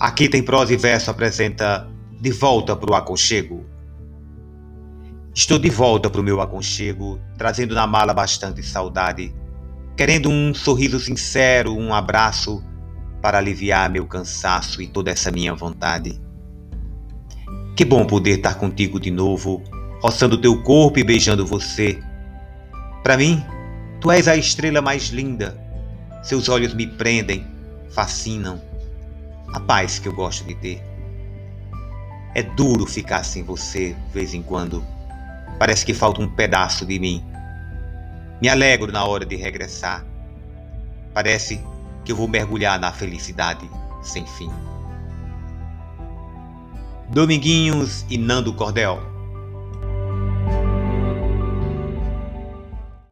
Aqui tem prosa e verso apresenta De Volta para o Aconchego. Estou de volta para o meu aconchego, trazendo na mala bastante saudade, querendo um sorriso sincero, um abraço para aliviar meu cansaço e toda essa minha vontade. Que bom poder estar contigo de novo, roçando teu corpo e beijando você. Para mim, tu és a estrela mais linda. Seus olhos me prendem, fascinam a paz que eu gosto de ter. É duro ficar sem você de vez em quando. Parece que falta um pedaço de mim. Me alegro na hora de regressar. Parece que eu vou mergulhar na felicidade sem fim. Dominguinhos e Nando Cordel.